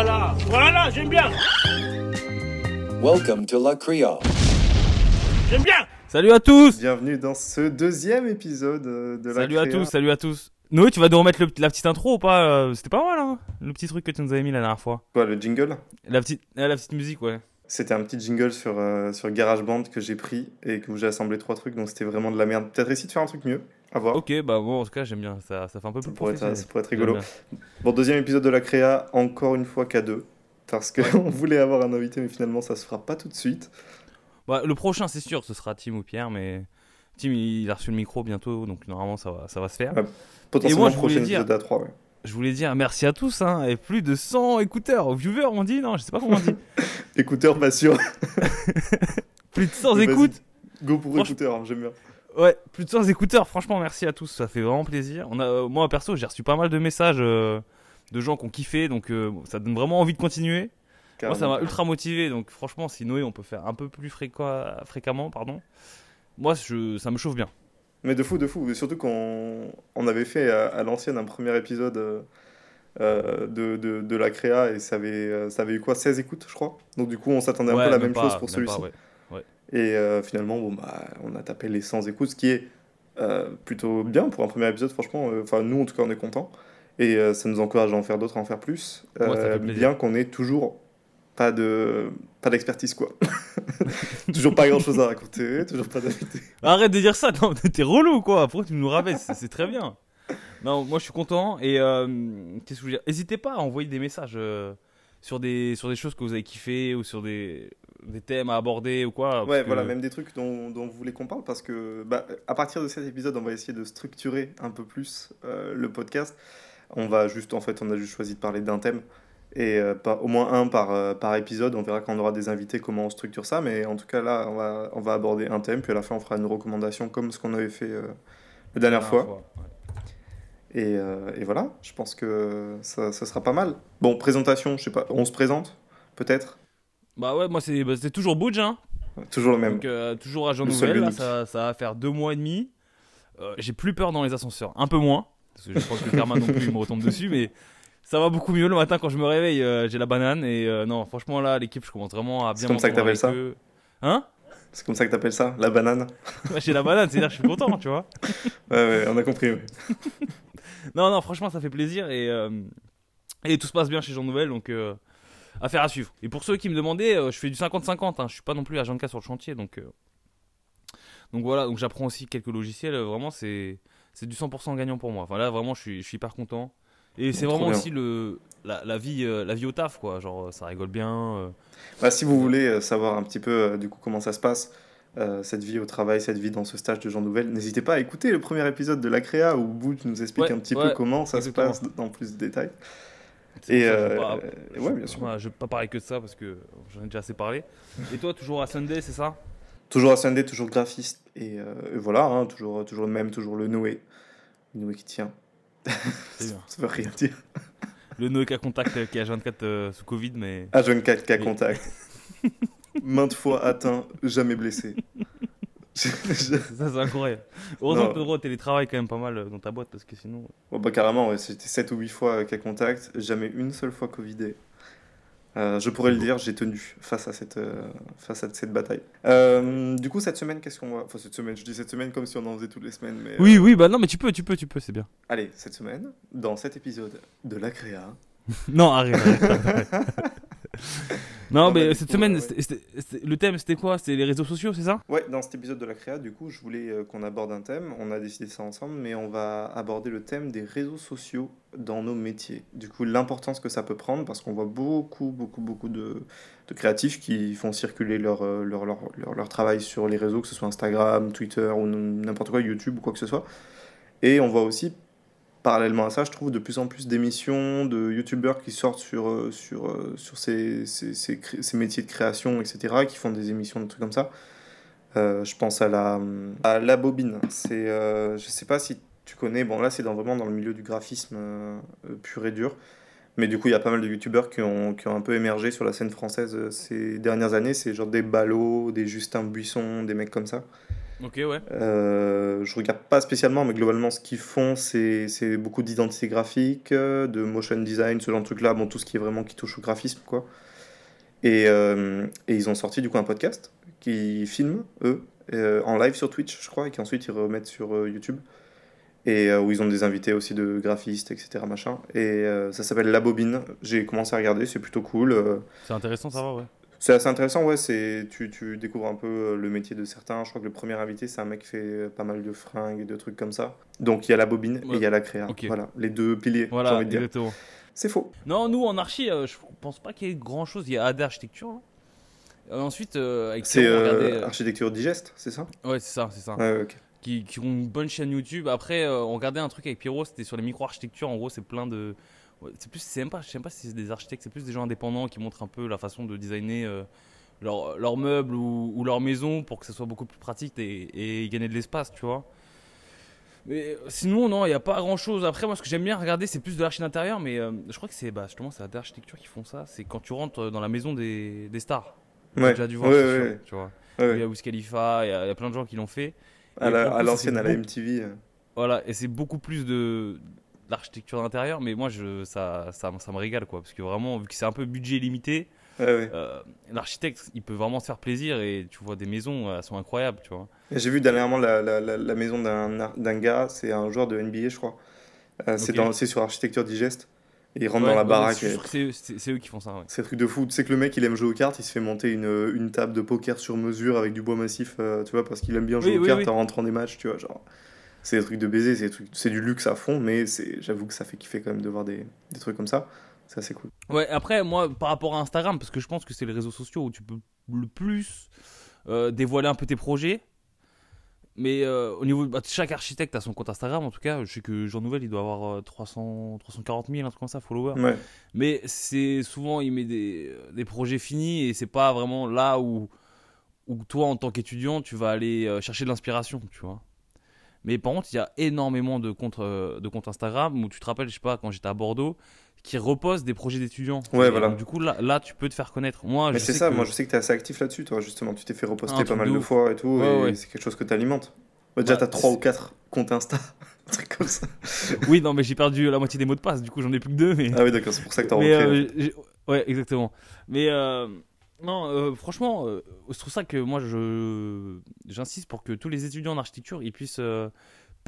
Voilà, voilà, j'aime bien. Welcome to La Creole. J'aime bien. Salut à tous Bienvenue dans ce deuxième épisode euh, de la Salut à tous, salut à tous. Noé, tu vas nous remettre le- la petite intro ou pas euh, C'était pas mal, hein Le petit truc que tu nous avais mis la dernière fois. Quoi, le jingle? La petite, euh, la petite musique, ouais. C'était un petit jingle sur, euh, sur GarageBand que j'ai pris et que j'ai assemblé trois trucs, donc c'était vraiment de la merde. Peut-être essayer de faire un truc mieux. À voir. Ok, bah bon, en tout cas, j'aime bien. Ça, ça fait un peu Ça plus pourrait, être, ça pourrait être rigolo. Bon, deuxième épisode de la Créa, encore une fois qu'à deux. Parce qu'on voulait avoir un invité, mais finalement ça se fera pas tout de suite. Bah, le prochain, c'est sûr, ce sera Tim ou Pierre, mais Tim, il a reçu le micro bientôt, donc normalement, ça va, ça va se faire. Ouais. Potentiellement, moi, je prochain dire- épisode à 3, ouais. Je voulais dire merci à tous, hein, et plus de 100 écouteurs, viewers, on dit, non, je sais pas comment on dit. Écouteur, pas sûr. plus de 100 Vas-y. écoutes. Go pour Franch- écouteur, hein, j'aime bien. Ouais, plus de 100 écouteurs, franchement, merci à tous, ça fait vraiment plaisir. On a, euh, moi, perso, j'ai reçu pas mal de messages euh, de gens qui ont kiffé, donc euh, ça donne vraiment envie de continuer. Moi, ça m'a ultra motivé, donc franchement, si Noé, on peut faire un peu plus fréquemment, pardon. Moi, je, ça me chauffe bien. Mais de fou, de fou. Et surtout qu'on on avait fait à, à l'ancienne un premier épisode euh, de, de, de la créa et ça avait, ça avait eu quoi 16 écoutes, je crois. Donc du coup, on s'attendait un Ouais, peu à la même pas, chose pour celui-ci. ouais. Et euh, finalement, bon, bah, on a tapé les 100 écoutes, ce qui est euh, plutôt bien pour un premier épisode, franchement. euh, Enfin, nous, en tout cas, on est contents. Et euh, ça nous encourage à en faire d'autres, à en faire plus. Ouais, bien qu'on ait toujours pas de pas d'expertise, quoi. toujours pas grand-chose à raconter, toujours pas d'invité. Arrête de dire ça, non, t'es relou quoi. Pourquoi tu nous rappelles C'est très bien. Non, moi je suis content et qu'est-ce que je veux dire? N'hésitez pas à envoyer des messages sur des sur des choses que vous avez kiffé ou sur des, des thèmes à aborder ou quoi. Ouais, que- voilà, même des trucs dont, dont vous voulez qu'on parle, parce que bah, à partir de cet épisode, on va essayer de structurer un peu plus euh, le podcast. On va juste, en fait, on a juste choisi de parler d'un thème, et euh, pas, au moins un par, euh, par épisode. On verra quand on aura des invités comment on structure ça, mais en tout cas, là, on va, on va aborder un thème, puis à la fin, on fera une recommandation comme ce qu'on avait fait la dernière fois. ouais. Et, euh, et voilà, je pense que ça, ça sera pas mal. Bon, présentation, je sais pas, on se présente, peut-être? Bah ouais, moi c'est bah, toujours Budge, hein. Toujours le même. Donc euh, toujours agent Le là, unique. ça, ça va faire deux mois et demi. Euh, J'ai plus peur dans les ascenseurs, un peu moins. Parce que je pense que Karma non plus il me retombe dessus, mais ça va beaucoup mieux le matin quand je me réveille. euh, J'ai la banane et euh, non, franchement là, l'équipe, je commence vraiment à bien. C'est comme ça que t'appelles avec eux. Hein? C'est comme ça que t'appelles ça, la banane Ouais, J'ai la banane, c'est-à-dire que je suis content, tu vois. Ouais, ouais, on a compris. ouais. Non, non, franchement, ça fait plaisir et, euh, et tout se passe bien chez Jean Nouvel, donc euh, affaire à suivre. Et pour ceux qui me demandaient, euh, je fais du 50-50, hein, je suis pas non plus agent de cas sur le chantier, donc, euh, donc voilà, donc j'apprends aussi quelques logiciels, euh, vraiment, c'est c'est du 100% gagnant pour moi. Enfin là, vraiment, je suis, je suis hyper content. Et c'est vraiment bien. aussi le, la, la vie, euh, la vie au taf, quoi. Genre, ça rigole bien. Bah, si vous voulez savoir un petit peu du coup comment ça se passe, euh, cette vie au travail, cette vie dans ce stage de Jean Nouvel, n'hésitez pas à écouter le premier épisode de la créa où Butch nous explique Ouais, un petit ouais, peu comment ça exactement. se passe dans plus de détails. Et euh, pas- euh, ouais, bien sûr. Je vais pas parler que de ça parce que j'en ai déjà assez parlé. Et toi, toujours à Sunday, c'est ça? Toujours à Sunday, toujours graphiste. Et, euh, et voilà, hein, toujours, toujours le même, toujours le Noé. Le Noé qui tient. Ça veut rien dire. Le Noé à contact euh, qui a 24 euh, sous Covid, mais. À jeune 4 cas Oui. contact. Maintes fois atteint, jamais blessé. Ça, c'est incroyable. Heureusement que Pedro télétravaille quand même pas mal euh, dans ta boîte parce que sinon. Bon, bah, carrément, ouais, c'était 7 ou 8 fois cas contact, jamais une seule fois Covidé. Euh, je pourrais le dire, j'ai tenu face à cette, euh, face à cette bataille. Euh, du coup, cette semaine, qu'est-ce qu'on va. Enfin, cette semaine, je dis cette semaine comme si on en faisait toutes les semaines, mais. euh, Oui, oui, bah non, mais tu peux, tu peux, tu peux, c'est bien. Allez, cette semaine, dans cet épisode de la Créa. Non, arrête. arrête, arrête. non, mais cette semaine, ouais. c'était- c'était- c'était- le thème c'était quoi? C'était les réseaux sociaux, c'est ça? Ouais, dans cet épisode de la Créa, du coup, je voulais euh, qu'on aborde un thème. On a décidé ça ensemble, mais on va aborder le thème des réseaux sociaux dans nos métiers. Du coup, l'importance que ça peut prendre, parce qu'on voit beaucoup, beaucoup, beaucoup de, de créatifs qui font circuler leur, euh, leur, leur, leur, leur travail sur les réseaux, que ce soit Instagram, Twitter ou n'importe quoi, YouTube ou quoi que ce soit. Et on voit aussi, parallèlement à ça, je trouve de plus en plus d'émissions de youtubeurs qui sortent sur, euh, sur, euh, sur ces, ces, ces, métiers de création, etc., qui font des émissions, de trucs comme ça. Euh, je pense à la, à la bobine. C'est, euh, je sais pas si tu connais, bon là c'est vraiment dans le milieu du graphisme pur et dur. Mais du coup, il y a pas mal de youtubeurs qui ont, qui ont un peu émergé sur la scène française ces dernières années. C'est genre des Ballots, des Justin Buisson, des mecs comme ça. Ok, ouais. Euh, je regarde pas spécialement, mais globalement, ce qu'ils font, c'est beaucoup d'identité graphique, euh, de motion design, ce genre de truc-là, bon, tout ce qui est vraiment qui touche au graphisme, quoi. Et, euh, et ils ont sorti du coup un podcast qui filme, eux, euh, en live sur Twitch, je crois, et qui ensuite ils remettent sur euh, YouTube. Et euh, où ils ont des invités aussi de graphistes, etc. Machin. Et euh, ça s'appelle La Bobine. J'ai commencé à regarder, c'est plutôt cool. euh, C'est intéressant, ça va, ouais. C'est assez intéressant, ouais. C'est, tu, tu découvres un peu euh, le métier de certains. Je crois que le premier invité, c'est un mec qui fait euh, pas mal de fringues et de trucs comme ça. Donc il y a la bobine et il y a la créa. Voilà, les deux piliers, j'ai envie de dire. C'est faux. Non, nous en archi, euh, je pense pas qu'il y ait grand chose. Il y a AD Architecture. hein. Euh, ensuite, avec C'est regardait, architecture digeste, c'est ça? Ouais, c'est ça, c'est ça. Ouais. Qui, qui ont une bonne chaîne YouTube. Après, on regardait un truc avec Pierrot, c'était sur les micro-architectures. En gros, c'est plein de. C'est plus, c'est même pas, je sais même pas si c'est des architectes, c'est plus des gens indépendants qui montrent un peu la façon de designer euh, leurs leur meubles ou, ou leur maison pour que ça soit beaucoup plus pratique et, et gagner de l'espace, tu vois. Mais euh, sinon, non, il n'y a pas grand chose. Après, moi, ce que j'aime bien regarder, c'est plus de l'archi d'intérieur, mais euh, je crois que c'est bah, justement c'est l'architecture qui font ça. C'est quand tu rentres dans la maison des, des stars. Ouais, déjà dû voir, ouais, c'est ouais, sûr, ouais. tu vois. Il y a Wiz Khalifa, il y, a il y a plein de gens qui l'ont fait. À la- l'ancienne, à la. MTV. euh. Voilà, et c'est beaucoup plus de l'architecture d'intérieur, mais moi, je, ça, ça, ça me régale, quoi. Parce que vraiment, vu que c'est un peu budget limité, ouais. euh, l'architecte, il peut vraiment se faire plaisir et tu vois des maisons, elles sont incroyables, tu vois. J'ai vu dernièrement la, la, la, la maison d'un ar- d'un gars, c'est un joueur de NBA, je crois. Euh, c'est Ok. dans- c'est sur architecture digeste. Et il rentre Ouais, dans la ouais, baraque. C'est- eux qui font ça, ouais. C'est un truc de fou. Tu sais que le mec, il aime jouer aux cartes, il se fait monter une, une table de poker sur mesure avec du bois massif, euh, tu vois, parce qu'il aime bien jouer Oui, aux oui, cartes oui. en rentrant des matchs, tu vois. Genre, c'est des trucs de baiser, c'est des trucs- c'est du luxe à fond, mais c'est, j'avoue que ça fait kiffer quand même de voir des, des trucs comme ça. C'est assez cool. Ouais, après, moi, par rapport à Instagram, parce que je pense que c'est les réseaux sociaux où tu peux le plus euh, dévoiler un peu tes projets. Mais euh, au niveau de bah, chaque architecte a son compte Instagram, en tout cas, je sais que Jean Nouvel, il doit avoir euh, 300, 340 000, un truc comme ça, followers. Ouais. Mais c'est souvent, il met des, des projets finis et c'est pas vraiment là où, où toi, en tant qu'étudiant, tu vas aller euh, chercher de l'inspiration, tu vois. Mais par contre, il y a énormément de comptes, euh, de comptes Instagram où tu te rappelles, je sais pas, quand j'étais à Bordeaux, qui reposent des projets d'étudiants. Ouais, voilà. donc, du coup, là, là, tu peux te faire connaître. Moi, Mais c'est ça, que- moi je sais que t'es assez actif là-dessus, toi, justement. Tu t'es fait reposter pas mal de fois et tout, Ouais, et ouais. c'est quelque chose que t'alimentes. Bah, déjà, Bah, t'as 3 c'est- ou 4 comptes Insta, un truc comme ça. Oui, non, mais j'ai perdu la moitié des mots de passe, du coup, j'en ai plus que deux. Mais... Ah oui, d'accord, c'est pour ça que t'as Mais, repris. euh, ouais, exactement. Mais euh, non, euh, franchement, euh, je trouve ça que moi, j'insiste pour que tous les étudiants en architecture ils puissent euh,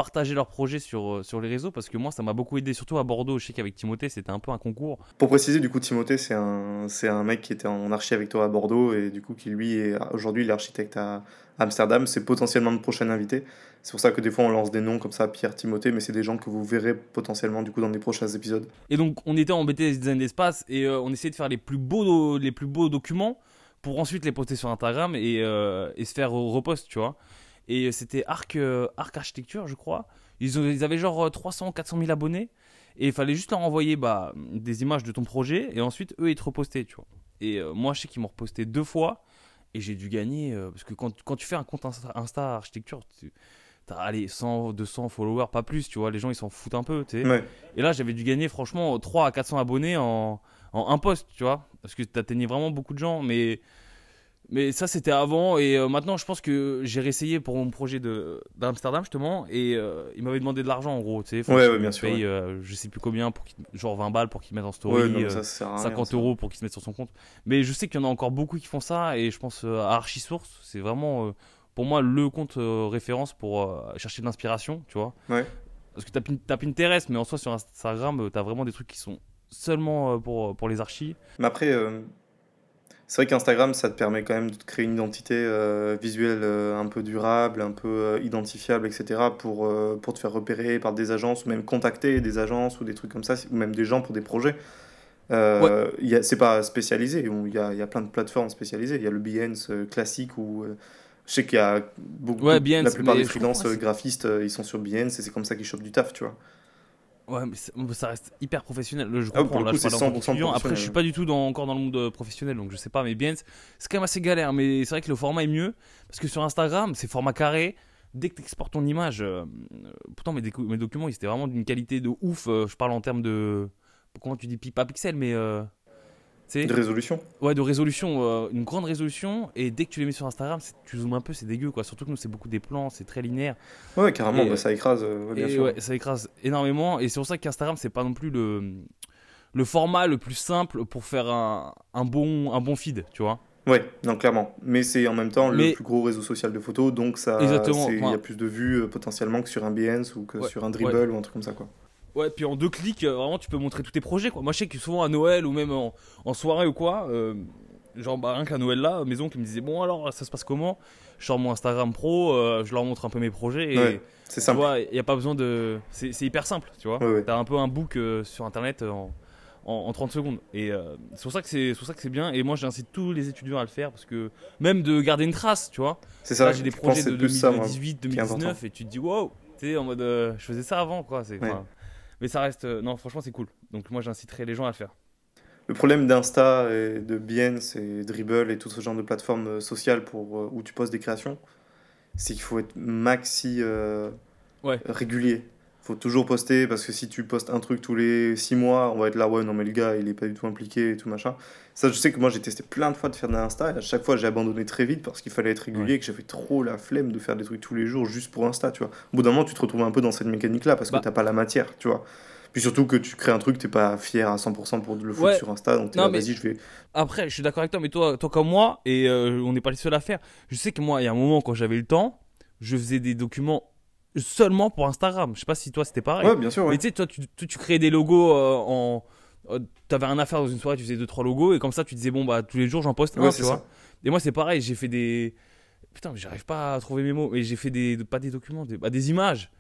partager leurs projets sur, euh, sur les réseaux parce que moi, ça m'a beaucoup aidé, surtout à Bordeaux. Je sais qu'avec Timothée, c'était un peu un concours. Pour préciser, du coup, Timothée, c'est un, c'est un mec qui était en archi avec toi à Bordeaux et du coup, qui lui, est aujourd'hui, il est architecte à Amsterdam. C'est potentiellement le prochain invité. C'est pour ça que des fois, on lance des noms comme ça, Pierre, Timothée, mais c'est des gens que vous verrez potentiellement, du coup, dans des prochains épisodes. Et donc, on était en BTS design d'espace et euh, on essayait de faire les plus beaux, les plus beaux documents pour ensuite les poster sur Instagram et, euh, et se faire repost, tu vois. Et c'était Arc, euh, Arc Architecture, je crois. Ils, ont- ils avaient genre euh, 300, 400 000 abonnés et il fallait juste leur envoyer bah, des images de ton projet et ensuite eux ils te repostaient, tu vois. Et euh, moi, je sais qu'ils m'ont reposté deux fois et j'ai dû gagner euh, parce que quand, quand tu fais un compte Insta, Insta Architecture, tu as allez, 100, 200 followers, pas plus, tu vois. Les gens ils s'en foutent un peu, tu sais. Ouais. Et là, j'avais dû gagner franchement 3 à 400 abonnés en, en un post, tu vois. Parce que tu atteignais vraiment beaucoup de gens. Mais, mais ça, c'était avant. Et euh, maintenant, je pense que j'ai réessayé pour mon projet de- d'Amsterdam, justement. Et euh, il m'avait demandé de l'argent, en gros. Tu sais, Ouais, ouais, bien me sûr, paye, euh, je sais plus combien, pour genre 20 balles pour qu'il mette en story. Ouais, non, euh, ça, ça sert à rien, 50 ça. euros pour qu'il se mette sur son compte. Mais je sais qu'il y en a encore beaucoup qui font ça. Et je pense euh, à Archisource, c'est vraiment pour moi le compte référence pour chercher de l'inspiration, tu vois. Ouais. Parce que t'as Pin- t'as Pinterest, mais en soi sur Instagram, t'as vraiment des trucs qui sont seulement pour, pour les archis. Mais après, c'est vrai qu'Instagram, ça te permet quand même de créer une identité euh, visuelle euh, un peu durable, un peu euh, identifiable, etc. Pour, pour te faire repérer par des agences ou même contacter des agences ou des trucs comme ça, ou même des gens pour des projets. A- c'est pas spécialisé, il y a, y a plein de plateformes spécialisées. Il y a le Behance classique où je sais qu'il y a beaucoup, Ouais, Behance, la plupart des freelances graphistes, ils sont sur Behance et c'est comme ça qu'ils chopent du taf, tu vois. Ouais, mais ça reste hyper professionnel. Je Ah, pour comprends, le là, coup, je parle c'est en tant 100% qu'étudiant. Après, je suis pas du tout dans, encore dans le monde euh, professionnel, donc je sais pas. Mais bien, c'est quand même assez galère. Mais c'est vrai que le format est mieux. Parce que sur Instagram, c'est format carré. Dès que tu exportes ton image, euh, euh, pourtant mes, documents, ils étaient vraiment d'une qualité de ouf. euh, je parle en termes de. Comment tu dis Pas pixel, mais. euh, De résolution. ouais, de résolution, euh, une grande résolution. Et dès que tu les mets sur Instagram, tu zoomes un peu, c'est dégueu quoi. Surtout que nous, c'est beaucoup des plans, c'est très linéaire. Ouais, carrément, Et- bah, ça écrase, euh, ouais, bien et sûr. ouais, ça écrase énormément. Et c'est pour ça qu'Instagram, c'est pas non plus le, le format le plus simple pour faire un, un, bon, un bon feed, tu vois. Ouais, non, clairement. Mais c'est en même temps Mais- le plus gros réseau social de photos, donc ça, il y a plus de vues euh, potentiellement que sur un Behance ou que Ouais, sur un Dribble ou un truc comme ça, quoi. Ouais, puis en deux clics, euh, vraiment, tu peux montrer tous tes projets. Quoi. Moi, je sais que souvent à Noël ou même en, en soirée ou quoi, euh, genre bah, rien qu'à Noël là, mes oncles ils me disaient Bon, alors ça se passe comment? Je sors mon Instagram pro, euh, je leur montre un peu mes projets. Et Ouais, C'est tu simple. vois, il n'y a pas besoin de. C'est hyper simple, tu vois. Ouais, ouais. T'as un peu un book euh, sur internet en, en, en 30 secondes. Et c'est pour ça que c'est c'est pour ça que c'est bien. Et moi, j'incite tous les étudiants à le faire parce que même de garder une trace, tu vois. C'est ça, j'ai des projets de c'est plus ça, moi. 2018, qui est important. 2019 et tu te dis Wow, tu sais, en mode je faisais ça avant, quoi. C'est. Mais ça reste. euh, non, franchement, c'est cool. Donc moi, j'inciterai les gens à le faire. Le problème d'Insta et de Behance et Dribble et tout ce genre de plateformes euh, sociales pour, euh, où tu postes des créations, c'est qu'il faut être maxi euh, Ouais. régulier. Faut toujours poster parce que si tu postes un truc tous les six mois, on va être là, ouais, non, mais le gars, il est pas du tout impliqué et tout machin. Ça, je sais que moi, j'ai testé plein de fois de faire de l'Insta et à chaque fois, j'ai abandonné très vite parce qu'il fallait être régulier Ouais. et que j'avais trop la flemme de faire des trucs tous les jours juste pour Insta, tu vois. Au bout d'un moment, tu te retrouves un peu dans cette mécanique-là parce que Bah. t'as pas la matière, tu vois. Puis surtout que tu crées un truc, t'es pas fier à 100% pour le foutre Ouais. sur Insta, donc t'es là, vas-y, je vais. Après, je suis d'accord avec toi, mais toi, toi comme moi, et euh, on n'est pas les seuls à faire. Je sais que moi, il y a un moment, quand j'avais le temps, je faisais des documents seulement pour Instagram. Je sais pas si toi c'était pareil. Ouais, bien sûr, ouais. Mais tu sais, toi, tu, tu, tu créais des logos euh, en. euh, T'avais un affaire dans une soirée, tu faisais deux trois logos, et comme ça, tu disais, bon, bah, tous les jours, j'en poste un, Ouais, tu c'est vois. ça. Et moi, c'est pareil, j'ai fait des. Putain, mais j'arrive pas à trouver mes mots, mais j'ai fait des. Pas des documents, des, bah, des images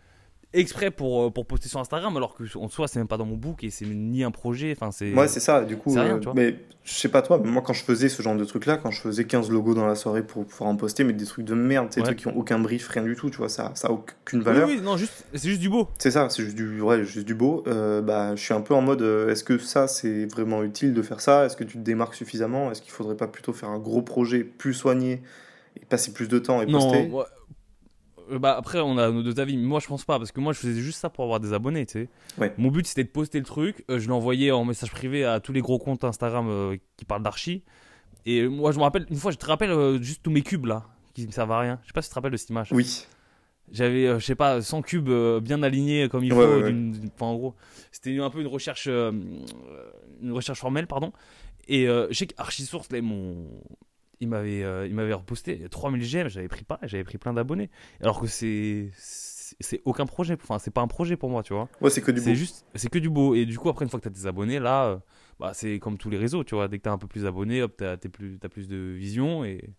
exprès pour, euh, pour poster sur Instagram, alors que en soi, c'est même pas dans mon book et c'est ni un projet. Enfin, c'est. Ouais, c'est ça, du coup. rien, euh, mais je sais pas toi, mais moi, quand je faisais ce genre de truc-là, quand je faisais 15 logos dans la soirée pour pouvoir en poster, mais des trucs de merde, des Ouais. trucs qui ont aucun brief, rien du tout, tu vois, ça, ça a aucune Oui, valeur. oui, non, juste, c'est juste du beau. C'est ça, c'est juste du, ouais, juste du beau. Euh, bah, je suis un peu en mode, euh, est-ce que ça, c'est vraiment utile de faire ça? Est-ce que tu te démarques suffisamment? Est-ce qu'il faudrait pas plutôt faire un gros projet plus soigné et passer plus de temps et Non, poster? ouais. Euh, bah après on a nos deux avis, mais moi je pense pas parce que moi je faisais juste ça pour avoir des abonnés, tu sais. Ouais. Mon but c'était de poster le truc, euh, je l'envoyais en message privé à tous les gros comptes Instagram euh, qui parlent d'archi. Et moi je me rappelle une fois, je te rappelle juste tous mes cubes là qui me servent à rien. Je sais pas si tu te rappelles de cette image. Oui, J'avais euh, je sais pas 100 cubes euh, bien alignés comme il Ouais, faut ouais, ouais. enfin, en gros, c'était un peu une recherche euh, une recherche formelle pardon. Et je sais qu'Archisource là mon il m'avait euh, il m'avait reposté 3000 j'aime, j'avais pris pas, j'avais pris plein d'abonnés. Alors que c'est c'est aucun projet, enfin c'est pas un projet pour moi, tu vois. ouais, c'est que du beau. C'est juste c'est que du beau et du coup après une fois que tu as des abonnés là euh, bah c'est comme tous les réseaux, tu vois, dès que tu as un peu plus d'abonnés, hop, tu as, plus t'as plus de vision et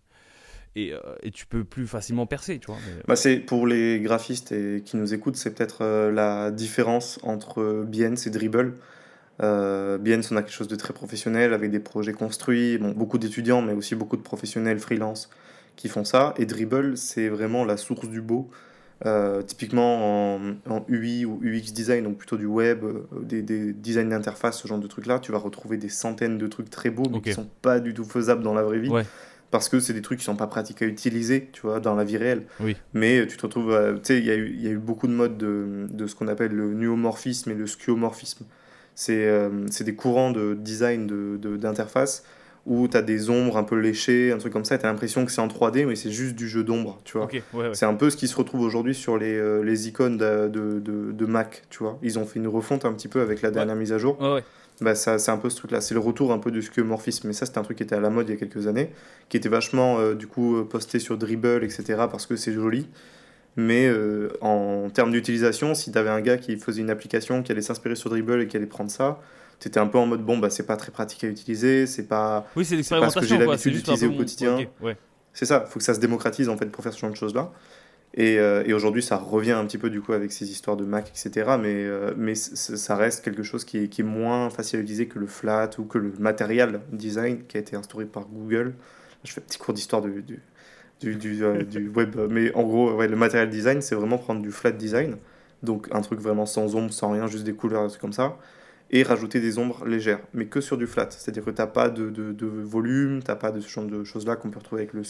et, euh, et tu peux plus facilement percer, tu vois. mais- Bah, c'est pour les graphistes et qui nous écoutent, c'est peut-être euh, la différence entre euh, Behance et Dribble. Euh, Behance, on a quelque chose de très professionnel avec des projets construits, bon, beaucoup d'étudiants, mais aussi beaucoup de professionnels freelance qui font ça. Et Dribble, c'est vraiment la source du beau. Euh, typiquement en, en UI ou UX design, donc plutôt du web, euh, des, des designs d'interface, ce genre de trucs-là, tu vas retrouver des centaines de trucs très beaux, mais Ok. qui sont pas du tout faisables dans la vraie vie. Ouais. Parce que c'est des trucs qui sont pas pratiques à utiliser, tu vois, dans la vie réelle. Oui. Mais tu te retrouves, euh, tu sais, il y, a eu- il y a eu beaucoup de modes de, de ce qu'on appelle le nuomorphisme et le skeuomorphisme. C'est euh, c'est des courants de design d'interface de, d'interface où tu as des ombres un peu léchées, un truc comme ça, et tu as l'impression que c'est en 3D, mais c'est juste du jeu d'ombre, tu vois. Ok, ouais, ouais. C'est un peu ce qui se retrouve aujourd'hui sur les, euh, les icônes de, de, de- de Mac, tu vois. Ils ont fait une refonte un petit peu avec la dernière mise à jour. Bah, ça, c'est un peu ce truc-là. C'est le retour un peu du skeuomorphisme. Mais ça, c'était un truc qui était à la mode il y a quelques années, qui était vachement, euh, du coup, posté sur Dribble, etc., parce que c'est joli. Mais euh, en termes d'utilisation, si tu avais un gars qui faisait une application qui allait s'inspirer sur Dribble et qui allait prendre ça, tu étais un peu en mode bon, bah, c'est pas très pratique à utiliser, c'est pas. Oui, c'est pas ce que j'ai l'habitude d'utiliser au quotidien. ouais. C'est ça, il faut que ça se démocratise en fait pour faire ce genre de choses-là. Et, euh, et aujourd'hui, ça revient un petit peu du coup avec ces histoires de Mac, etc. Mais, euh, mais ça reste quelque chose qui est, qui est moins facile à utiliser que le flat ou que le material design qui a été instauré par Google. Je fais un petit cours d'histoire du, du, du, du, euh, du web. Mais en gros, ouais, le material design, c'est vraiment prendre du flat design. Donc un truc vraiment sans ombre, sans rien, juste des couleurs, des comme ça. Et rajouter des ombres légères, mais que sur du flat. C'est-à-dire que tu n'as pas de, de, de volume, tu n'as pas de ce genre de choses-là qu'on peut retrouver avec le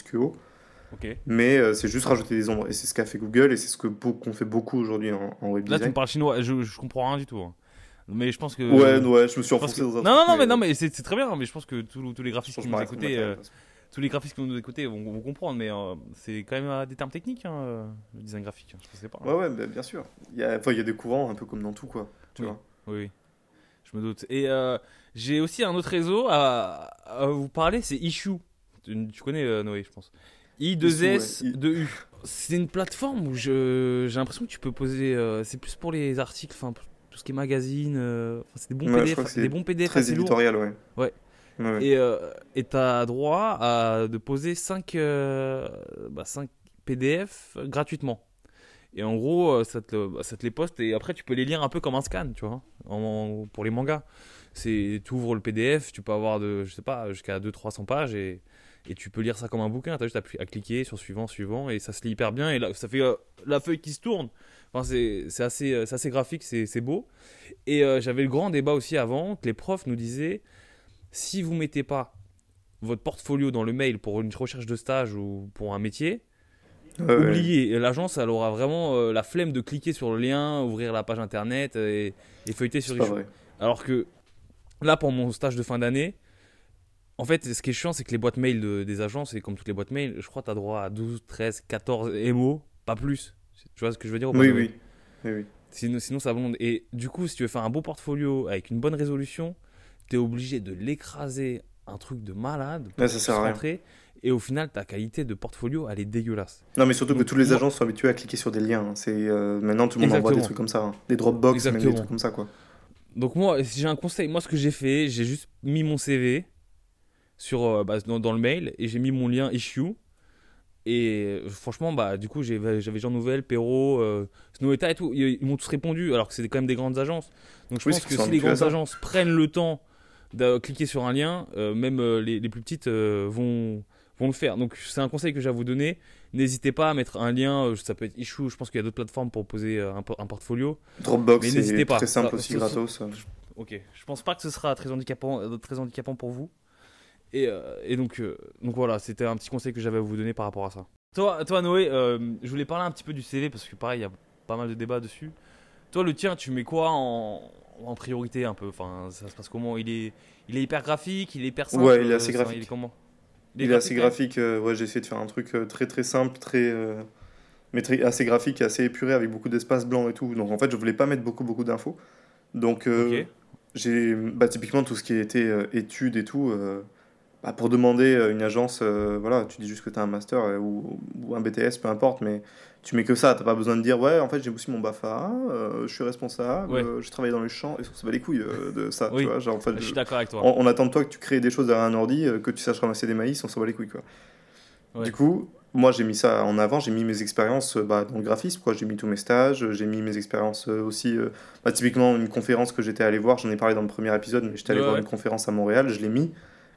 Ok. mais euh, c'est juste rajouter des ombres et c'est ce qu'a fait Google et c'est ce que qu'on fait beaucoup aujourd'hui en, en web Là, tu me parles chinois, je, je comprends rien du tout. hein. Mais je pense que. Ouais, ouais, je me suis enfoncé que- dans un Non, non, non, mais, non, mais c'est très bien. Mais je pense que tous tous les graphistes qui nous que tous les graphistes qui nous écoutaient vont, vont comprendre. Mais euh, c'est quand même euh, des termes techniques, hein, euh, le design graphique. Je sais pas. hein. Ouais, ouais, bah, bien sûr. Il y, a... enfin, il y a des courants un peu comme dans tout, quoi. Tu Oui. vois. Oui. Je me doute. Et euh, j'ai aussi un autre réseau à, à vous parler, c'est Issue. Tu, tu connais Noé, je pense. I2S Issue, ouais. 2U. C'est une plateforme où j'ai l'impression que tu peux poser. c'est plus pour les articles, enfin tout ce qui est magazine. c'est des bons Ouais, PDF, c'est des bons PDF Très éditorial, ouais. Ouais. Ouais, Et euh, et t'as droit à de poser 5, bah, 5 PDF gratuitement. Et en gros, euh, ça te, bah, ça te les poste et après tu peux les lire un peu comme un scan, tu vois, pour les mangas. Tu ouvres le PDF, tu peux avoir de, je sais pas, jusqu'à 200-300 pages et, et tu peux lire ça comme un bouquin. T'as juste à, cliquer sur suivant, suivant et ça se lit hyper bien et là, ça fait euh, la feuille qui se tourne. Enfin, c'est, assez, euh, graphique, c'est, beau. Et euh, j'avais le grand débat aussi avant que les profs nous disaient si vous mettez pas votre portfolio dans le mail pour une recherche de stage ou pour un métier, oubliez. L'agence, elle aura vraiment euh, la flemme de cliquer sur le lien, ouvrir la page internet et, et feuilleter sur vrai. Alors que là, pour mon stage de fin d'année, en fait, ce qui est chiant, c'est que les boîtes mail de- des agences, et comme toutes les boîtes mail, je crois que tu as droit à 12, 13, 14 MO, pas plus. Tu vois ce que je veux dire Oui, oui. Oui, oui. Sinon, sinon, ça blonde. Et du coup, si tu veux faire un beau portfolio avec une bonne résolution, tu es obligé de l'écraser un truc de malade pour Ouais, ça sert à se rien. rentrer. Et au final, ta qualité de portfolio, elle est dégueulasse. Non, mais surtout que tous les agents sont habitués à cliquer sur des liens. hein. C'est euh, maintenant tout le monde envoie des Exactement. trucs comme ça, hein. des Dropbox, même des Exactement. trucs comme ça, quoi. Donc moi, si j'ai un conseil, moi ce que j'ai fait, j'ai juste mis mon CV sur, euh, bah, dans, dans le mail et j'ai mis mon lien issue. Et euh, franchement, bah, du coup, j'avais Jean Nouvel, Perrault, euh, Snoweta et tout. Ils, ils m'ont tous répondu, alors que c'est quand même des grandes agences. Donc je Oui, pense que si les grandes agences prennent le temps de cliquer sur un lien, euh, même euh, les, les plus petites euh, vont, vont le faire. Donc c'est un conseil que j'ai à vous donner. N'hésitez pas à mettre un lien, ça peut être issue, je pense qu'il y a d'autres plateformes pour poser un, un portfolio. Dropbox, c'est très simple Ça- aussi, gratos. Ok, je pense pas que ce sera très handicapant, très handicapant pour vous. Et, et donc, donc voilà, c'était un petit conseil que j'avais à vous donner par rapport à ça. Toi, toi Noé, je voulais parler un petit peu du CV parce que pareil, il y a pas mal de débats dessus. Toi, le tien, tu mets quoi en, en priorité un peu Enfin, ça se passe comment? Il est, il est hyper graphique, il est hyper simple. Ouais, il est assez graphique. Il est comment? Il est assez graphique. euh, ouais, j'ai essayé de faire un truc euh, très très simple, très, euh, mais très- assez graphique, et assez épuré, avec beaucoup d'espace blanc et tout. Donc en fait, je voulais pas mettre beaucoup beaucoup d'infos. Donc euh, j'ai bah, typiquement tout ce qui était euh, études et tout. euh, bah, pour demander à une agence, euh, voilà, tu dis juste que tu as un master euh, ou, ou un BTS, peu importe, mais tu mets que ça. T'as pas besoin de dire ouais, en fait j'ai aussi mon BAFA, euh, je suis responsable, Ouais. euh, je travaille dans les champs, et on se bat les couilles euh, de ça. Oui. Tu vois, genre, en fait, Je suis d'accord avec toi. on, on attend de toi que tu crées des choses derrière un ordi, euh, que tu saches ramasser des maïs, on s'en bat les couilles quoi. Ouais. Du coup, moi j'ai mis ça en avant, j'ai mis mes expériences euh, bah, dans le graphisme, quoi. J'ai mis tous mes stages, euh, j'ai mis mes expériences euh, aussi. euh, bah, typiquement, une conférence que j'étais allé voir, j'en ai parlé dans le premier épisode, mais j'étais allé Ouais, voir ouais. une conférence à Montréal, je l'ai mis.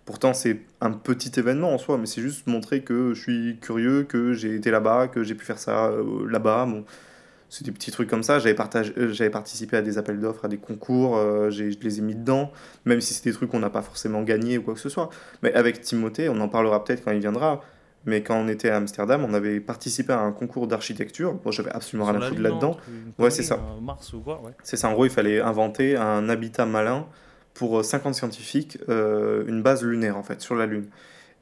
Pourtant, c'est un petit événement en soi, mais c'est juste montrer que je suis curieux, que j'ai été là-bas, que j'ai pu faire ça euh, là-bas. Bon, c'est des petits trucs comme ça. J'avais partagé- euh, j'avais participé à des appels d'offres, à des concours, euh, j'ai- je les ai mis dedans, même si c'est des trucs qu'on n'a pas forcément gagné ou quoi que ce soit. Mais avec Timothée, on en parlera peut-être quand il viendra. Mais quand on était à Amsterdam, on avait participé à un concours d'architecture. Moi, j'avais absolument rien à foutre là-dedans. Ouais, c'est ça. un Mars ou quoi, ouais. C'est ça, en gros, il fallait inventer un habitat malin pour euh, 50 scientifiques, euh, une base lunaire en fait, sur la Lune.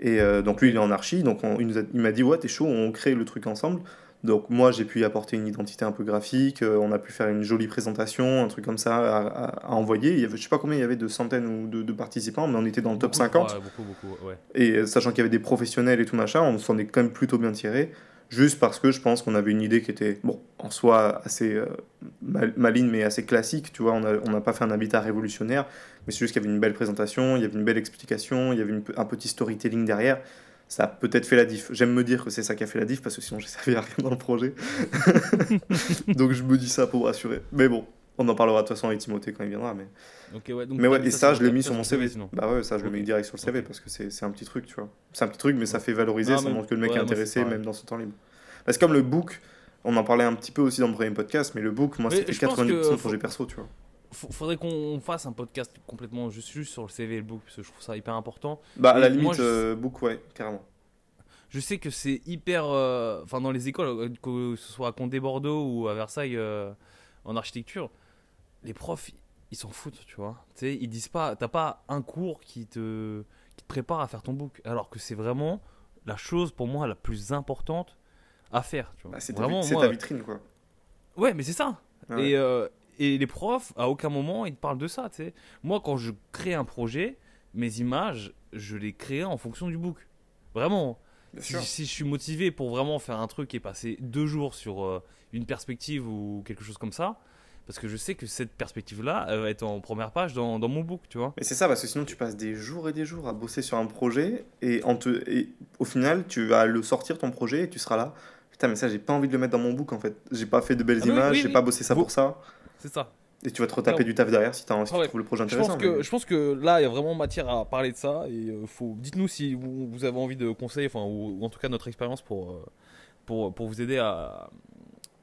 Et euh, donc lui, il est en archi, donc on- il, m'a dit, ouais, t'es chaud, on crée le truc ensemble. Donc moi, j'ai pu y apporter une identité un peu graphique, euh, on a pu faire une jolie présentation, un truc comme ça à, à- à envoyer. Il y avait, je sais pas combien il y avait de centaines ou de, de participants, mais on était dans le top Beaucoup, 50. ouais, beaucoup, beaucoup, ouais. Et euh, sachant qu'il y avait des professionnels et tout machin, on s'en est quand même plutôt bien tiré. Juste parce que je pense qu'on avait une idée qui était, bon, en soi assez euh, mal- maligne, mais assez classique. Tu vois, on n'a pas fait un habitat révolutionnaire, mais c'est juste qu'il y avait une belle présentation, il y avait une belle explication, il y avait un petit storytelling derrière. Ça a peut-être fait la diff. J'aime me dire que c'est ça qui a fait la diff parce que sinon j'ai servi à rien dans le projet. Donc je me dis ça pour rassurer. Mais bon, on en parlera de toute façon avec Timothée quand il viendra. Mais, Ok, ouais, donc mais ouais, et ça, je l'ai mis sur mon CV. sinon. Bah ouais, ça, je Ok. le mets direct sur le CV parce que c'est un petit truc, tu vois. C'est un petit truc, mais ça fait valoriser, ça mais- montre que le mec ouais, est moi, intéressé, même dans son temps libre. Parce que comme le book, on en parlait un petit peu aussi dans le premier podcast, mais le book, moi, c'était je pense 90% de que projet perso, tu vois. Faudrait qu'on fasse un podcast complètement juste, juste sur le CV et le book parce que je trouve ça hyper important. Bah, à la limite, moi, je- euh, book, ouais, carrément. Je sais que c'est hyper. euh, Enfin, dans les écoles, euh, que ce soit à Condé Bordeaux ou à Versailles euh, en architecture, les profs ils s'en foutent, tu vois. Tu sais, ils disent pas, t'as pas un cours qui te, qui te prépare à faire ton book, alors que c'est vraiment la chose pour moi la plus importante à faire. Tu vois. Bah, c'est ta, vraiment, vi- c'est moi- ta vitrine, quoi. Ouais, mais c'est ça. Ouais. Et, euh, et les profs, à aucun moment, ils te parlent de ça. tu sais. Moi, quand je crée un projet, mes images, je les crée en fonction du book. Vraiment. Si je suis motivé pour vraiment faire un truc et passer deux jours sur euh, une perspective ou quelque chose comme ça, parce que je sais que cette perspective-là, va être en première page dans, dans mon book, tu vois. Mais c'est ça, parce que sinon tu passes des jours et des jours à bosser sur un projet et, en te, et au final tu vas le sortir ton projet et tu seras là. Putain, mais ça j'ai pas envie de le mettre dans mon book en fait. J'ai pas fait de belles Ah images, oui, j'ai oui. pas bossé ça Vous- pour ça. C'est ça. Et tu vas te retaper du taf derrière si, t'as- si Ah ouais. tu trouves le projet Je intéressant. pense, que, mais- je pense que là, il y a vraiment matière à parler de ça. Et euh, faut, dites-nous si vous, vous avez envie de conseils, enfin, ou, ou en tout cas notre expérience pour, euh, pour, pour vous aider à,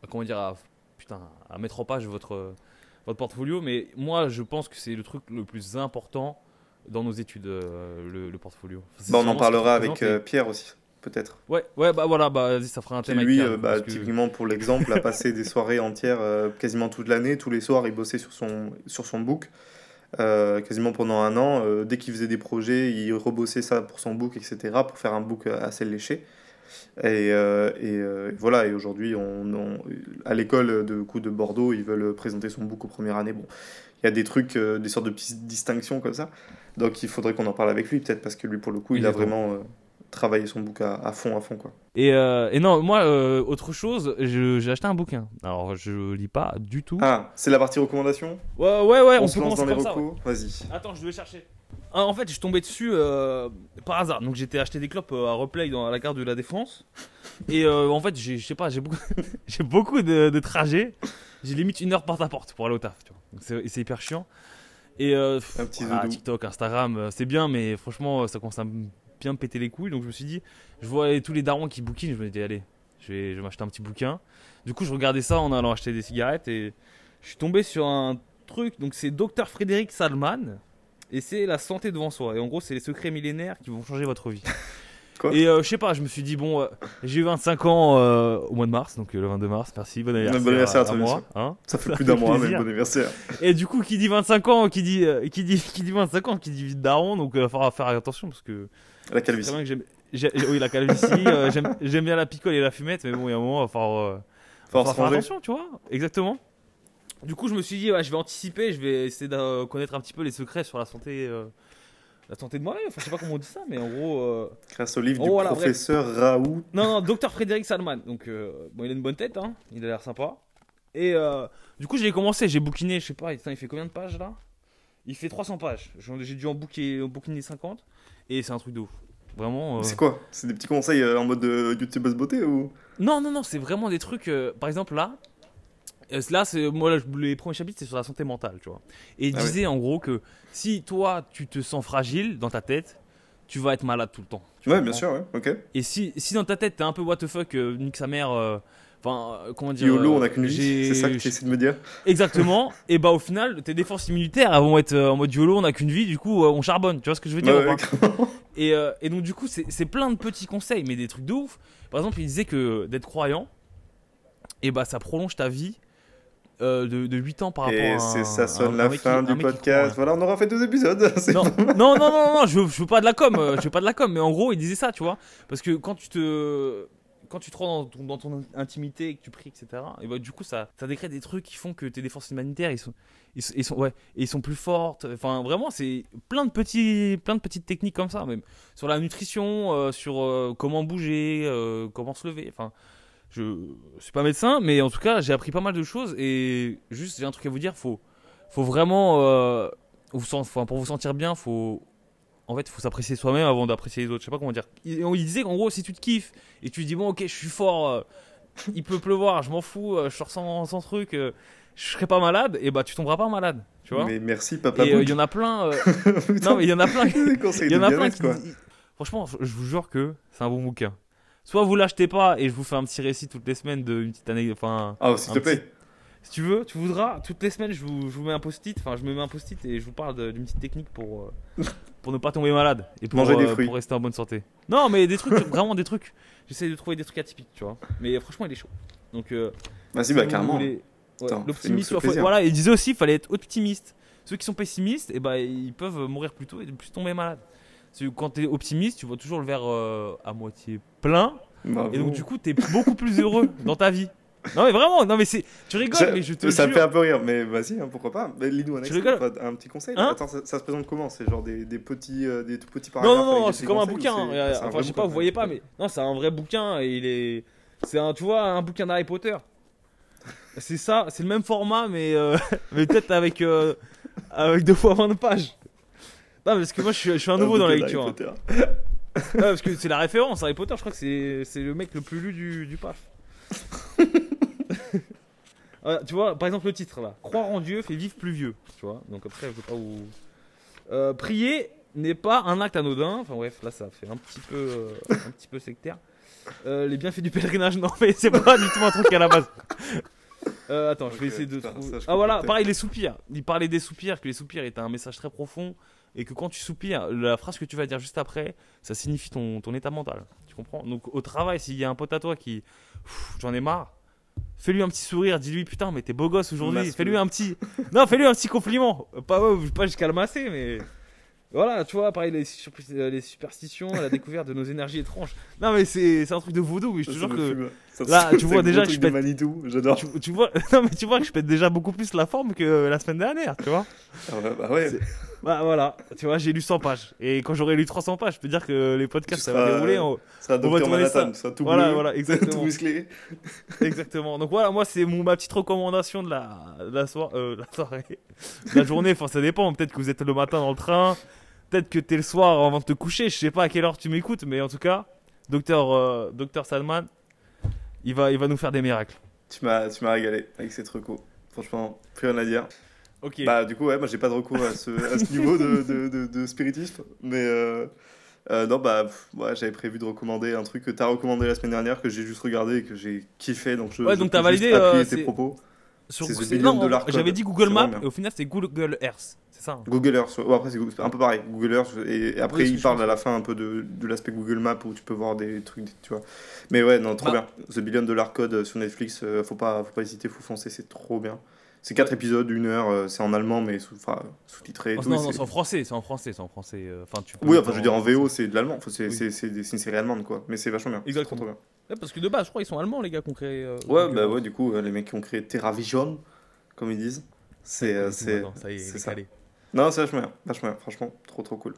à- comment dire, à, putain, à mettre en page votre, votre portfolio. Mais moi, je pense que c'est le truc le plus important dans nos études, euh, le, le portfolio. C'est Bah, on en parlera avec euh, Pierre aussi, peut-être. et- Ouais, ouais, bah voilà, bah vas-y, ça fera un thème. avec lui, Pierre, euh, bah, que- typiquement pour l'exemple, a passé des soirées entières euh, quasiment toute l'année. Tous les soirs, il bossait sur son, sur son book. quasiment pendant un an. Dès qu'il faisait des projets, il rebossait ça pour son book, etc. pour faire un book assez léché. Et, euh, et, euh, voilà, et aujourd'hui, on, on- à l'école de, coup, de Bordeaux, ils veulent présenter son book aux premières années. Bon, il y a des trucs, euh, des sortes de petites distinctions comme ça. Donc il faudrait qu'on en parle avec lui, peut-être, parce que lui, pour le coup, il a vraiment travaillé son book à, à fond, à fond. Quoi. Et, euh, et non, moi, euh, autre chose, j'ai acheté un bouquin. Alors, je lis pas du tout. Ah, c'est la partie recommandation? Ouais, ouais, ouais, On, on, se peut lance commencer dans les ça. ouais. recos Vas-y. Attends, je devais chercher. Ah, en fait, je suis tombé dessus euh, par hasard. Donc, j'étais acheté des clopes euh, à Replay dans à la gare de la Défense. Et euh, en fait, j'ai- je sais pas, j'ai beaucoup, j'ai beaucoup de, de trajets. J'ai limite une heure porte à porte pour aller au taf. Tu vois. Donc, c'est hyper chiant. Et euh, pff, voilà, zoudou. TikTok, Instagram, c'est bien, mais franchement, ça commence à bien me péter les couilles. Donc, je me suis dit, je vois tous les darons qui bouquinent. Je me dis, allez, je vais, je vais m'acheter un petit bouquin. Du coup, je regardais ça en allant acheter des cigarettes et je suis tombé sur un truc. Donc, c'est Dr Frédéric Salman et c'est la santé devant soi. Et en gros, c'est les secrets millénaires qui vont changer votre vie. Quoi Et euh, je sais pas, je me suis dit, bon, euh, j'ai eu 25 ans euh, au mois de mars, donc le 22 mars, merci, bon anniversaire, Bon anniversaire à à, toi, moi. monsieur. hein. Ça fait Ça plus d'un mois, mais bon anniversaire. Et du coup, qui dit 25 ans, qui dit, qui dit, qui dit 25 ans, qui dit vite daron, donc il va falloir faire attention parce que La calvitie. Oui, la calvitie, j'aime bien la picole et la fumette, mais bon, il y a un moment, il va falloir. faire ranger. attention, tu vois. Exactement. Du coup, je me suis dit, ouais, je vais anticiper, je vais essayer de connaître un petit peu les secrets sur la santé, euh, la santé de moi-même. Enfin, je sais pas comment on dit ça, mais en gros. euh, Grâce au livre Oh, du voilà, bref. professeur Raoult. Non, non, docteur Frédéric Salman. Donc, euh, bon, il a une bonne tête, hein. Il a l'air sympa. Et euh, du coup, j'ai commencé, j'ai bouquiné, je sais pas, putain, il fait combien de pages là? Il fait 300 pages. J'ai dû en bouquiner, en bouquiner 50. Et c'est un truc de ouf. Vraiment. euh, C'est quoi? C'est des petits conseils euh, en mode YouTubeuse beauté ou? Non, non, non, c'est vraiment des trucs. par exemple, là, là, c'est moi, là, les premiers chapitres, c'est sur la santé mentale, tu vois. Et il Ah ouais. disait en gros que si toi, tu te sens fragile dans ta tête, tu vas être malade tout le temps. Tu Ouais, comprends bien sûr, ouais, ok. Et si, si dans ta tête, t'es un peu what the fuck, euh, nique sa mère. euh, Enfin, euh, comment dire YOLO, euh, on a qu'une vie. C'est ça que tu essaies de me dire Exactement. et bah, au final, tes défenses immunitaires elles vont être euh, en mode YOLO, on a qu'une vie, du coup, euh, on charbonne. Tu vois ce que je veux dire ouais, et, euh, et donc du coup, c'est c'est plein de petits conseils, mais des trucs de ouf. Par exemple, il disait que d'être croyant, et bah ça prolonge ta vie euh, de, de 8 ans par rapport à Et ça sonne la qui- fin du croit podcast. Voilà, on aura fait deux épisodes. Non, non, non, non, non, je veux, je veux pas de la com, euh, je veux pas de la com, mais en gros, il disait ça, tu vois. Parce que quand tu te. Quand tu te rends dans ton, dans ton intimité et que tu pries, etc., et bah, du coup, ça, ça décrète des trucs qui font que tes défenses humanitaires, ils sont, ils, ils sont, ouais, ils sont plus fortes. Enfin, vraiment, c'est plein de, petits, plein de petites techniques comme ça, même. Sur la nutrition, euh, sur euh, comment bouger, euh, comment se lever. Enfin, je, suis pas médecin, mais en tout cas, j'ai appris pas mal de choses. Et juste, j'ai un truc à vous dire, faut, faut vraiment. euh, vous sent- enfin, pour vous sentir bien, faut. En fait, il faut s'apprécier soi-même avant d'apprécier les autres. Je sais pas comment dire. Il, il disait qu'en gros, si tu te kiffes et tu te dis, bon, ok, je suis fort, euh, il peut pleuvoir, je m'en fous, euh, je sors sans, sans truc, je serai pas malade, et bah tu tomberas pas malade. Tu vois Mais merci, papa. Et il y en a plein. non, mais il y en a plein. Il y en a plein qui. Franchement, je vous jure que c'est un bon bouquin. Soit vous l'achetez pas et je vous fais un petit récit toutes les semaines d'une petite année. Enfin, Ah, s'il te petit- plaît. si tu veux, tu voudras, toutes les semaines, je vous, je vous mets un post-it. Enfin, je me mets un post-it et je vous parle d'une petite technique pour, euh, pour ne pas tomber malade et pour, Manger des euh, fruits. pour rester en bonne santé. Non, mais des trucs, vraiment des trucs. J'essaie de trouver des trucs atypiques, tu vois. Mais franchement, il est chaud. Donc, euh, Vas-y, bah, carrément. voulez- ouais, l'optimisme. Voilà, il disait aussi, il fallait être optimiste Ceux qui sont pessimistes, et ben ils peuvent mourir plus tôt et plus tomber malade. Quand tu es optimiste, tu vois toujours le verre euh, à moitié plein. Bravo. Et donc, du coup, tu es beaucoup plus heureux dans ta vie. Non, mais vraiment, non, mais c'est. Tu rigoles, Ça- mais je te ça me fait un peu rire, mais vas-y, hein, pourquoi pas. Lis-nous un un petit conseil. Hein Attends, ça, ça se présente comment C'est genre des, des petits, euh, des tout petits Non, paragraphes non, non, des c'est comme un bouquin. ou hein. Euh, un Enfin, je sais pas, vous voyez pas, mais non, c'est un vrai bouquin et il est. C'est un, tu vois, un bouquin d'Harry Potter. C'est ça, c'est le même format, mais, euh, mais peut-être avec, euh, avec deux fois 20 pages. Non, parce que moi je suis, je suis un nouveau dans la lecture. hein. Parce que c'est la référence, Harry Potter, je crois que c'est c'est le mec le plus lu du, du PAF. Tu vois, par exemple le titre là, Croire en Dieu fait vivre plus vieux. Tu vois, donc après je sais pas où. Euh, prier n'est pas un acte anodin. Enfin bref, là ça fait un petit peu, euh, un petit peu sectaire. Euh, les bienfaits du pèlerinage, non mais c'est pas du tout un truc à la base. Attends, je vais essayer de trouver. Ah voilà, pareil les soupirs. Il parlait des soupirs, que les soupirs étaient un message très profond et que quand tu soupires, la phrase que tu vas dire juste après, ça signifie ton, ton état mental. Tu comprends? Donc au travail, s'il y a un pote à toi qui, j'en ai marre, fais-lui un petit sourire, dis-lui putain mais t'es beau gosse aujourd'hui, fais-lui un petit, non fais-lui un petit compliment, pas pas jusqu'à le masser mais. Voilà, tu vois, pareil, les, euh, les superstitions, la découverte de nos énergies étranges. Non, mais c'est un truc de vaudou, oui, je te jure que. Ça, là, tu vois déjà que je pète- Manitou, j'adore. Tu, tu vois, non, mais tu vois que je pète déjà beaucoup plus la forme que la semaine dernière, tu vois. Ah ouais, bah ouais. Bah voilà, tu vois, j'ai lu 100 pages. Et quand j'aurai lu 300 pages, je peux dire que les podcasts, Tu ça va dérouler. en- Ça va On va ça. ça tout Voilà, bleu, voilà, tout exactement. musclé. Exactement. Donc voilà, moi, c'est ma petite recommandation de la, de la, soir- euh, la soirée. De la journée, enfin, ça dépend. Peut-être que vous êtes le matin dans le train. Peut-être que t'es le soir avant de te coucher. Je sais pas à quelle heure tu m'écoutes, mais en tout cas, docteur, euh, docteur Salman, il va, il va nous faire des miracles. Tu m'as régalé avec cette reco. Franchement, plus rien à dire. Ok. Bah, du coup, ouais, moi j'ai pas de recours à ce, à ce niveau de, de, de, de spiritisme. Mais euh, euh, non, bah, pff, ouais, j'avais prévu de recommander un truc que t'as recommandé la semaine dernière, que j'ai juste regardé et que j'ai kiffé. Donc, je, Ouais, donc t'as validé, euh, tes propos. Sur-. J'avais dit Google Maps et au final c'est Google Earth. C'est ça. hein. Google Earth, ouais, après c'est un peu pareil, Google Earth, et, et après Oui, il parle à la fin un peu de, de l'aspect Google Maps où tu peux voir des trucs, tu vois. Mais ouais, non, trop Bah. bien. The Billion Dollar Code euh, sur Netflix, faut pas, faut pas hésiter, faut foncer, c'est trop bien. C'est 4 épisodes, une heure, euh, c'est en allemand mais sous, sous-titré. Oh, non, non, c'est- en français, c'est en français, c'est en français. euh, Enfin, tu Oui, enfin je veux dire en VO c'est de l'allemand, Enfin, c'est Oui. une série allemande quoi, mais c'est vachement bien. Exactement. bien. Ouais, parce que de base, je crois qu'ils sont allemands, les gars, qu'on crée. euh, Ouais, bah Earth. ouais, du coup, euh, les mecs qui ont créé TerraVision, comme ils disent, c'est. euh, c'est ça y est, c'est calé. Non, c'est vachement bien, vachement bien, franchement, trop trop cool.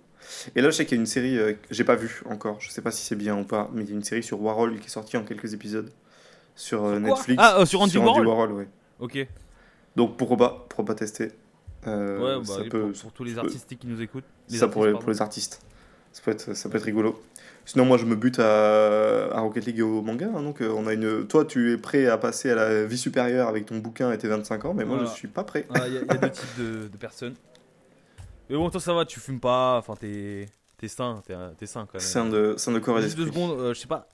Et là, je sais qu'il y a une série euh, que j'ai pas vue encore, je sais pas si c'est bien ou pas, mais il y a une série sur Warhol qui est sortie en quelques épisodes sur euh, Sur Netflix. Ah, euh, sur Andy Warhol ouais. Ok. Donc pourquoi pas, pourquoi pas tester Euh, ouais, bah, ça peut, pour, pour tous les artistes qui nous écoutent. Les ça pour les, pardon. pour les artistes. Ça peut être, ça peut être rigolo. Sinon, moi, je me bute à, à Rocket League et au manga. hein, donc, euh, on a une. Toi, tu es prêt à passer à la vie supérieure avec ton bouquin et tes 25 ans, mais moi, je suis pas prêt. Ah, Il y, a- il y a deux types de, de personnes. Mais bon, toi, ça va, tu fumes pas, enfin, t'es t'es sain, t'es t'es sain quand même. Un de, un de corps et Juste deux d'esprit. secondes, euh, je sais pas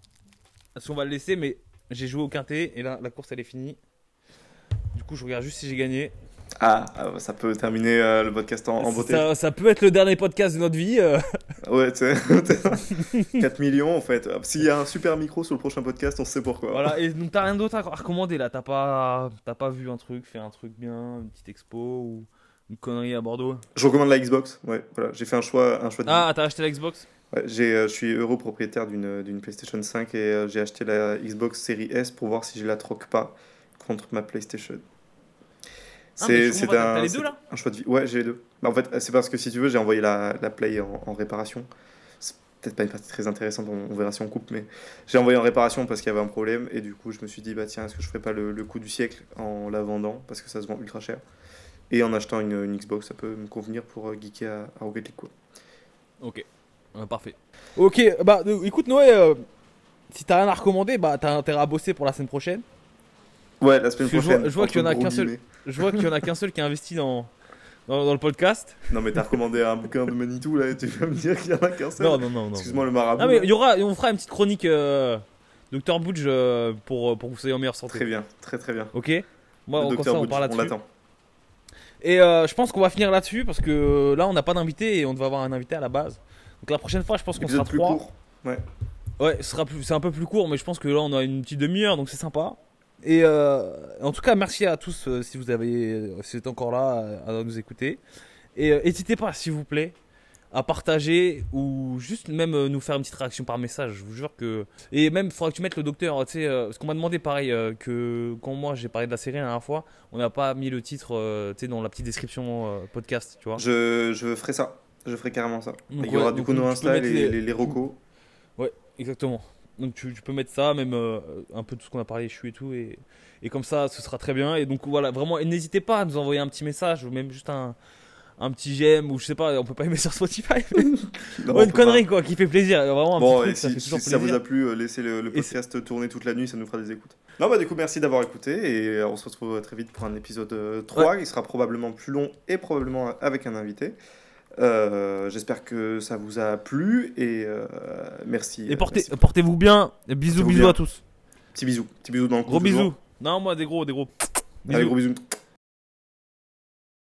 si on va le laisser, mais j'ai joué au quintet et là, la course elle est finie. Du coup, je regarde juste si j'ai gagné. Ah, ah, ça peut terminer euh, le podcast en, en beauté. Ça, ça peut être le dernier podcast de notre vie. euh. Ouais, tu sais. 4 millions, en fait. S'il y a un super micro sur le prochain podcast, on sait pourquoi. Voilà, et donc t'as rien d'autre à recommander là. T'as pas, t'as pas vu un truc, fait un truc bien, une petite expo ou une connerie à Bordeaux? Je recommande la Xbox. Ouais, voilà. J'ai fait un choix, un choix de Ah, t'as acheté la Xbox? Ouais, j'ai, euh, je suis euro propriétaire d'une, d'une PlayStation 5 et euh, j'ai acheté la Xbox Series S pour voir si je la troque pas contre ma PlayStation. Ah, les c'est deux, là un choix de vie. Ouais, j'ai les deux. Bah, en fait, c'est parce que si tu veux, j'ai envoyé la, la Play en, en réparation. C'est peut-être pas une partie très intéressante, on, on verra si on coupe, mais j'ai envoyé en réparation parce qu'il y avait un problème et du coup, je me suis dit, bah tiens, est-ce que je ferais pas le, le coup du siècle en la vendant parce que ça se vend ultra cher et en achetant une, une Xbox, ça peut me convenir pour euh, geeker à, à Rocket League quoi. Ok, Euh, parfait. Ok, bah euh, écoute Noé, euh, si t'as rien à recommander, bah t'as intérêt à bosser pour la semaine prochaine. Ouais, la semaine prochaine. je vois qu'il y en a qu'un seul. Je vois qu'il y en a qu'un seul qui a investi dans, dans, dans le podcast. Non, mais t'as recommandé un bouquin de Manitou là et tu vas me dire qu'il y en a qu'un seul. Non, non, non, non. Excuse-moi le marabout. Ah mais il y aura, on fera une petite chronique euh, Dr Budge euh, pour, pour que vous soyez en meilleure santé. Très bien, très très bien. Ok Moi, Le on, ça, on Butch, parle on là-dessus. l'attend. Et euh, je pense qu'on va finir là-dessus parce que euh, là, on n'a pas d'invité et on devait avoir un invité à la base. Donc la prochaine fois, je pense qu'on sera plus trois. court. Ouais. Ouais, ce sera plus, c'est un peu plus court, mais je pense que là, on a une petite demi-heure, donc c'est sympa. Et euh, en tout cas, merci à tous euh, si vous avez, si vous êtes encore là euh, à nous écouter. Et euh, n'hésitez pas, s'il vous plaît, à partager ou juste même euh, nous faire une petite réaction par message. Je vous jure que. Et même, il faudra que tu mettes le docteur. Tu sais, euh, parce qu'on m'a demandé pareil euh, que quand moi j'ai parlé de la série la dernière fois, on n'a pas mis le titre euh, tu sais, dans la petite description euh, podcast, tu vois. Je, je ferai ça. Je ferai carrément ça. Donc, Il y aura du coup nos Insta, les, les- les, les recos. Ouais, exactement. Donc tu, tu peux mettre ça, même euh, un peu tout ce qu'on a parlé, suis et tout, et, et comme ça, ce sera très bien. Et donc voilà, vraiment, et n'hésitez pas à nous envoyer un petit message ou même juste un, un petit j'aime ou je sais pas, on peut pas aimer sur Spotify. mais- Non, Ouais, on une connerie quoi, qui fait plaisir. Vraiment un Bon, petit ça si, fait si toujours ça vous a plu, euh, laissez le, le Et podcast tourner toute la nuit, ça nous fera des écoutes. Non, bah du coup, merci d'avoir écouté et euh, on se retrouve très vite pour un épisode euh, 3 qui sera probablement plus long et probablement avec un invité. Euh, J'espère que ça vous a plu et euh, merci. Et portez, merci. portez-vous bien. Bisous, Portez-vous bisous bien. à tous. Petit bisou, petit bisou dans le. Gros bisous. Non, moi des gros, des gros. Allez, Bisous. gros bisous.